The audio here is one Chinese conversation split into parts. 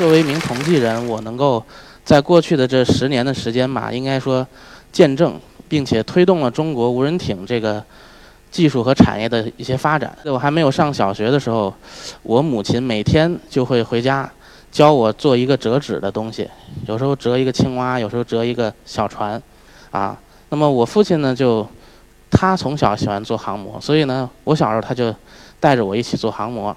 作为一名同济人，我能够在过去的这十年的时间吧，应该说见证并且推动了中国无人艇这个技术和产业的一些发展。在我还没有上小学的时候，我母亲每天就会回家教我做一个折纸的东西，有时候折一个青蛙，有时候折一个小船，啊。那么我父亲呢，就他从小喜欢做航模，所以呢，我小时候他就带着我一起做航模。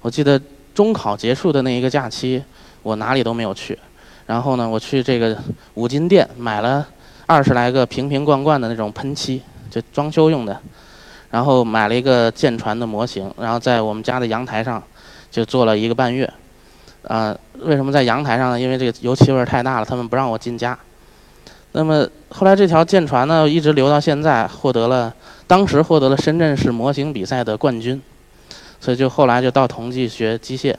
我记得中考结束的那一个假期，我哪里都没有去，然后呢，我去这个五金店买了二十来个瓶瓶罐罐的那种喷漆，就装修用的，然后买了一个舰船的模型，然后在我们家的阳台上就做了一个半月。啊，为什么在阳台上呢？因为这个油漆味太大了，他们不让我进家。那么后来这条舰船呢，一直留到现在，获得了当时获得了深圳市模型比赛的冠军，所以就后来就到同济学机械。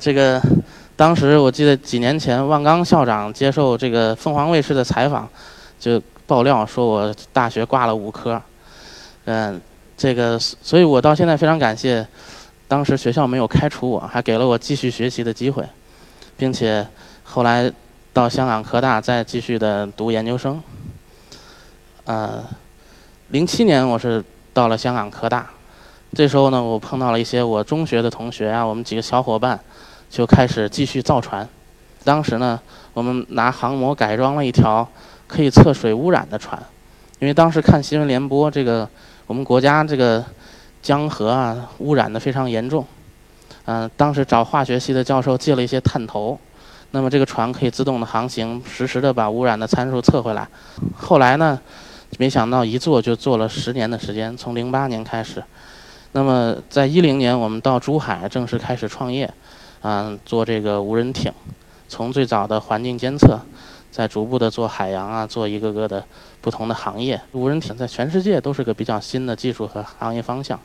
这个当时我记得几年前，万钢校长接受这个凤凰卫视的采访，就爆料说我大学挂了五科。嗯，这个所以我到现在非常感谢，当时学校没有开除我，还给了我继续学习的机会，并且后来。到香港科大再继续的读研究生。呃，零七年我是到了香港科大，这时候呢，我碰到了一些我中学的同学啊，我们几个小伙伴就开始继续造船。当时呢，我们拿航模改装了一条可以测水污染的船，因为当时看新闻联播，这个我们国家这个江河啊污染的非常严重。嗯，当时找化学系的教授借了一些探头。那么这个船可以自动的航行，实时的把污染的参数测回来。后来呢，没想到一做就做了十年的时间，从零八年开始。那么在一零年，我们到珠海正式开始创业，嗯，做这个无人艇。从最早的环境监测，再逐步的做海洋啊，做一个个的不同的行业。无人艇在全世界都是个比较新的技术和行业方向，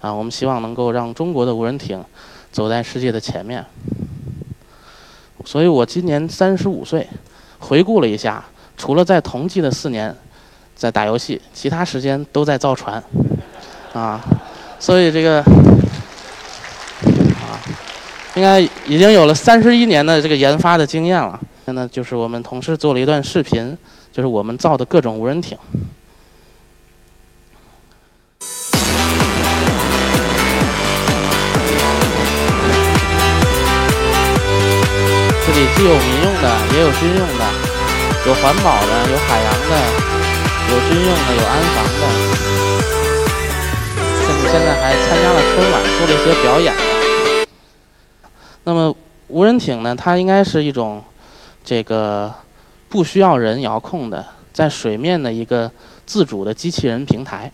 啊，我们希望能够让中国的无人艇走在世界的前面。所以我今年三十五岁，回顾了一下，除了在同济的四年在打游戏，其他时间都在造船，啊，所以这个啊，应该已经有了三十一年的这个研发的经验了。现在就是我们同事做了一段视频，就是我们造的各种无人艇。这里既有民用的，也有军用的，有环保的，有海洋的，有军用的，有安防的。现在还参加了春晚，做了一些表演。那么无人艇呢？它应该是一种这个不需要人遥控的，在水面的一个自主的机器人平台。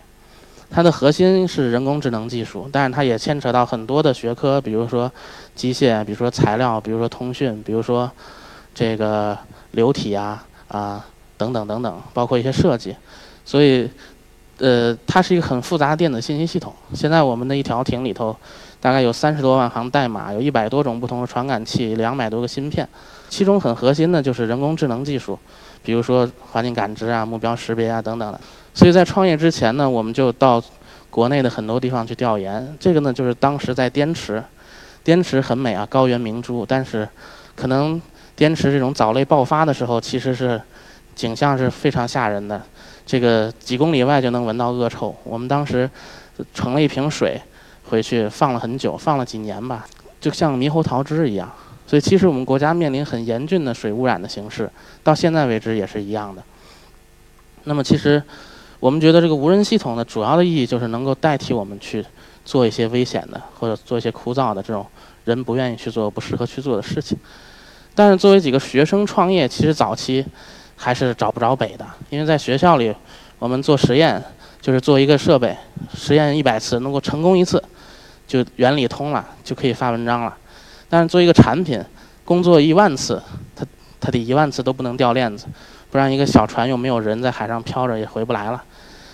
它的核心是人工智能技术，但是它也牵扯到很多的学科，比如说机械，比如说材料，比如说通讯，比如说这个流体啊啊等等等等，包括一些设计。所以，呃，它是一个很复杂的电子信息系统。现在我们的一条艇里头，大概有三十多万行代码，有一百多种不同的传感器，两百多个芯片。其中很核心的就是人工智能技术，比如说环境感知啊、目标识别啊等等的。所以在创业之前呢，我们就到国内的很多地方去调研。这个呢，就是当时在滇池，滇池很美啊，高原明珠。但是，可能滇池这种藻类爆发的时候，其实是景象是非常吓人的。这个几公里外就能闻到恶臭。我们当时盛了一瓶水回去，放了很久，放了几年吧，就像猕猴桃汁一样。所以，其实我们国家面临很严峻的水污染的形势，到现在为止也是一样的。那么，其实。我们觉得这个无人系统的主要的意义就是能够代替我们去做一些危险的或者做一些枯燥的这种人不愿意去做、不适合去做的事情。但是作为几个学生创业，其实早期还是找不着北的，因为在学校里我们做实验就是做一个设备，实验一百次能够成功一次，就原理通了，就可以发文章了。但是做一个产品，工作一万次，它它得一万次都不能掉链子，不然一个小船又没有人在海上漂着也回不来了。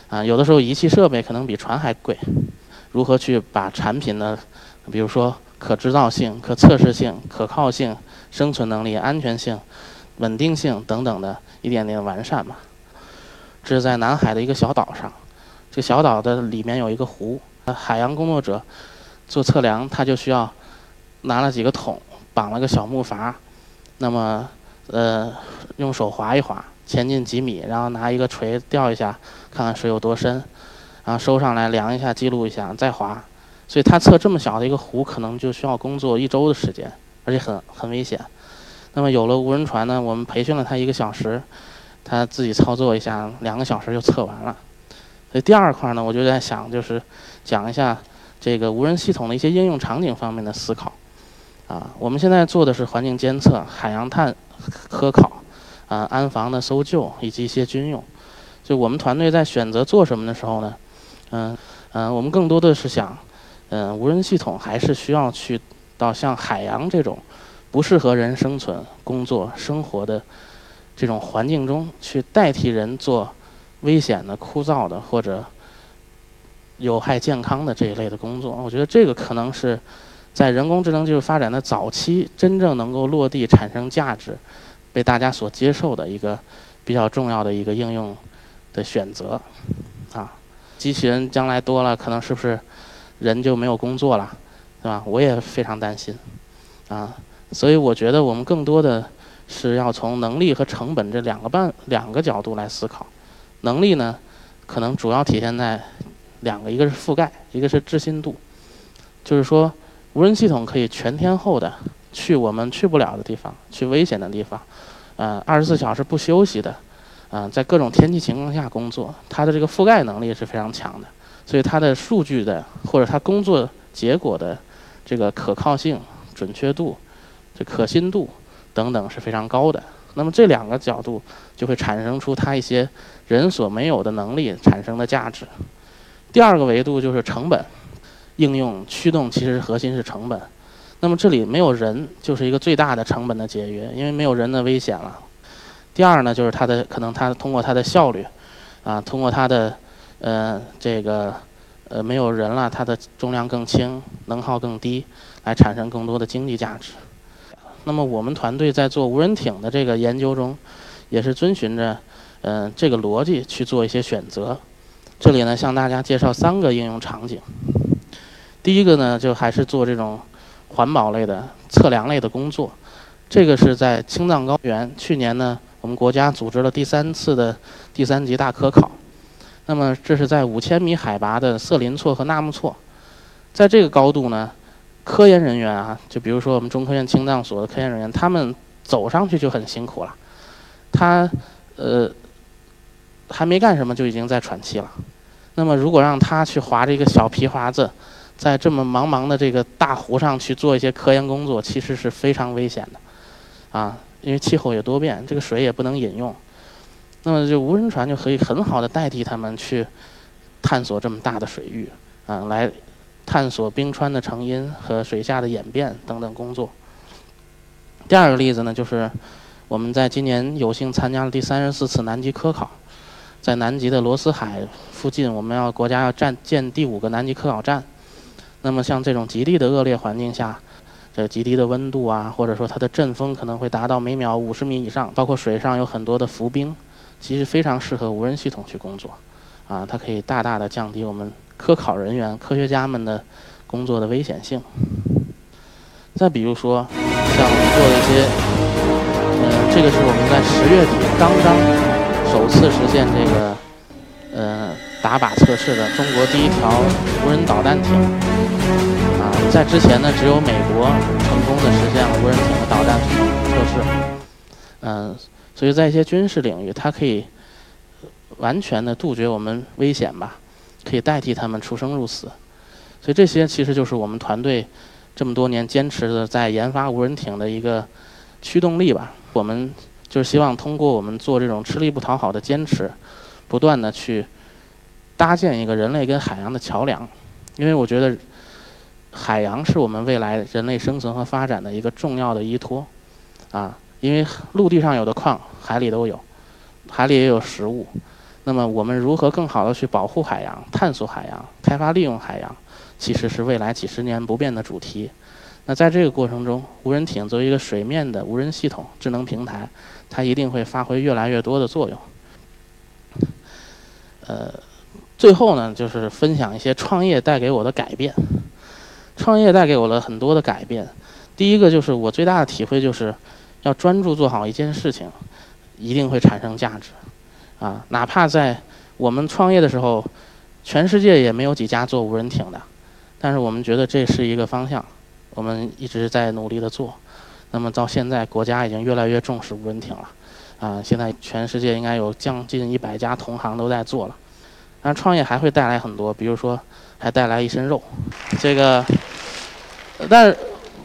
啊，有的时候仪器设备可能比船还贵，如何去把产品呢？比如说可制造性、可测试性、可靠性、生存能力、安全性、稳定性等等的一点点完善嘛？这是在南海的一个小岛上，这小岛的里面有一个湖，海洋工作者做测量，他就需要拿了几个桶，绑了个小木筏，那么呃用手划一划，前进几米，然后拿一个锤吊一下，看看水有多深，然后收上来量一下，记录一下，再划。所以他测这么小的一个湖，可能就需要工作一周的时间，而且很很危险。那么有了无人船呢，我们培训了他一个小时，他自己操作一下，两个小时就测完了。所以第二块呢，我就在想，就是讲一下这个无人系统的一些应用场景方面的思考。啊，我们现在做的是环境监测、海洋探科考、啊安防的搜救以及一些军用。就我们团队在选择做什么的时候呢，嗯嗯，我们更多的是想。嗯，无人系统还是需要去到像海洋这种不适合人生存、工作、生活的这种环境中去代替人做危险的、枯燥的或者有害健康的这一类的工作。我觉得这个可能是在人工智能技术发展的早期真正能够落地产生价值、被大家所接受的一个比较重要的一个应用的选择。啊，机器人将来多了，可能是不是？人就没有工作了，对吧？我也非常担心，啊，所以我觉得我们更多的是要从能力和成本这两个半两个角度来思考。能力呢，可能主要体现在两个，一个是覆盖，一个是置信度。就是说，无人系统可以全天候的去我们去不了的地方，去危险的地方，呃，二十四小时不休息的，啊，在各种天气情况下工作，它的这个覆盖能力是非常强的。所以它的数据的或者它工作结果的这个可靠性、准确度、这可信度等等是非常高的。那么这两个角度就会产生出它一些人所没有的能力产生的价值。第二个维度就是成本，应用驱动其实核心是成本。那么这里没有人就是一个最大的成本的节约，因为没有人的危险了。第二呢，就是它的可能它通过它的效率，啊，通过它的。呃，这个呃没有人了，它的重量更轻，能耗更低，来产生更多的经济价值。那么我们团队在做无人艇的这个研究中，也是遵循着嗯这个逻辑去做一些选择。这里呢向大家介绍三个应用场景。第一个呢就还是做这种环保类的测量类的工作。这个是在青藏高原，去年呢我们国家组织了第三次的第三级大科考。那么这是在五千米海拔的色林错和纳木错，在这个高度呢，科研人员啊，就比如说我们中科院青藏所的科研人员，他们走上去就很辛苦了，他呃还没干什么就已经在喘气了。那么如果让他去划这个小皮划子，在这么茫茫的这个大湖上去做一些科研工作，其实是非常危险的，啊，因为气候也多变，这个水也不能饮用。那么就无人船就可以很好的代替他们去探索这么大的水域啊，来探索冰川的成因和水下的演变等等工作。第二个例子呢，就是我们在今年有幸参加了第三十四次南极科考，在南极的罗斯海附近，我们要国家要站建第五个南极科考站。那么像这种极地的恶劣环境下，这极低的温度啊，或者说它的阵风可能会达到每秒五十米以上，包括水上有很多的浮冰。其实非常适合无人系统去工作，啊，它可以大大的降低我们科考人员、科学家们的工作的危险性。再比如说，像我们做的一些，呃，这个是我们在十月底刚刚首次实现这个，呃，打靶测试的中国第一条无人导弹艇。啊，在之前呢，只有美国成功的实现了无人艇的导弹测试。嗯。所以在一些军事领域，它可以完全的杜绝我们危险吧，可以代替他们出生入死。所以这些其实就是我们团队这么多年坚持的在研发无人艇的一个驱动力吧。我们就是希望通过我们做这种吃力不讨好的坚持，不断的去搭建一个人类跟海洋的桥梁。因为我觉得海洋是我们未来人类生存和发展的一个重要的依托，啊。因为陆地上有的矿，海里都有，海里也有食物。那么，我们如何更好的去保护海洋、探索海洋、开发利用海洋，其实是未来几十年不变的主题。那在这个过程中，无人艇作为一个水面的无人系统、智能平台，它一定会发挥越来越多的作用。呃，最后呢，就是分享一些创业带给我的改变。创业带给我了很多的改变。第一个就是我最大的体会就是，要专注做好一件事情，一定会产生价值。啊，哪怕在我们创业的时候，全世界也没有几家做无人艇的，但是我们觉得这是一个方向，我们一直在努力的做。那么到现在，国家已经越来越重视无人艇了。啊，现在全世界应该有将近一百家同行都在做了。但创业还会带来很多，比如说还带来一身肉。这个，但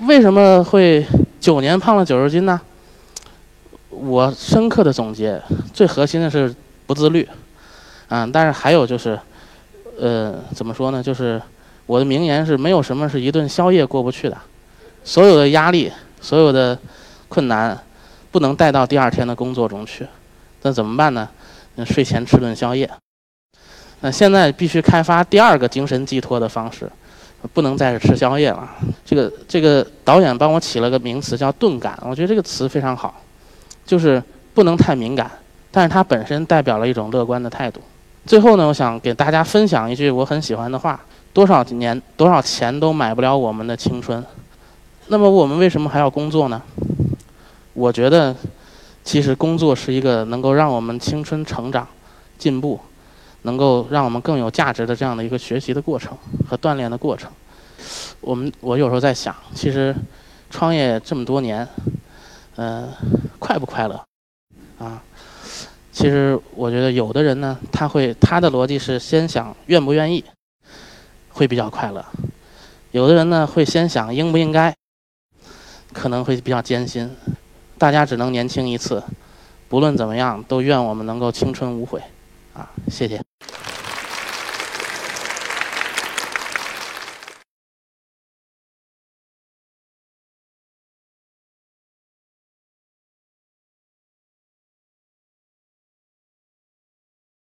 为什么会九年胖了九十斤呢？我深刻的总结，最核心的是不自律。啊，但是还有就是，呃，怎么说呢？就是我的名言是：没有什么是一顿宵夜过不去的。所有的压力，所有的困难。不能带到第二天的工作中去，那怎么办呢？那睡前吃顿宵夜。那现在必须开发第二个精神寄托的方式，不能再是吃宵夜了。这个这个导演帮我起了个名词叫“钝感”，我觉得这个词非常好，就是不能太敏感，但是它本身代表了一种乐观的态度。最后呢，我想给大家分享一句我很喜欢的话：多少年多少钱都买不了我们的青春。那么我们为什么还要工作呢？我觉得，其实工作是一个能够让我们青春成长、进步，能够让我们更有价值的这样的一个学习的过程和锻炼的过程。我们我有时候在想，其实创业这么多年，嗯，快不快乐？啊，其实我觉得有的人呢，他会他的逻辑是先想愿不愿意，会比较快乐；有的人呢，会先想应不应该，可能会比较艰辛。大家只能年轻一次，不论怎么样，都愿我们能够青春无悔，啊，谢谢。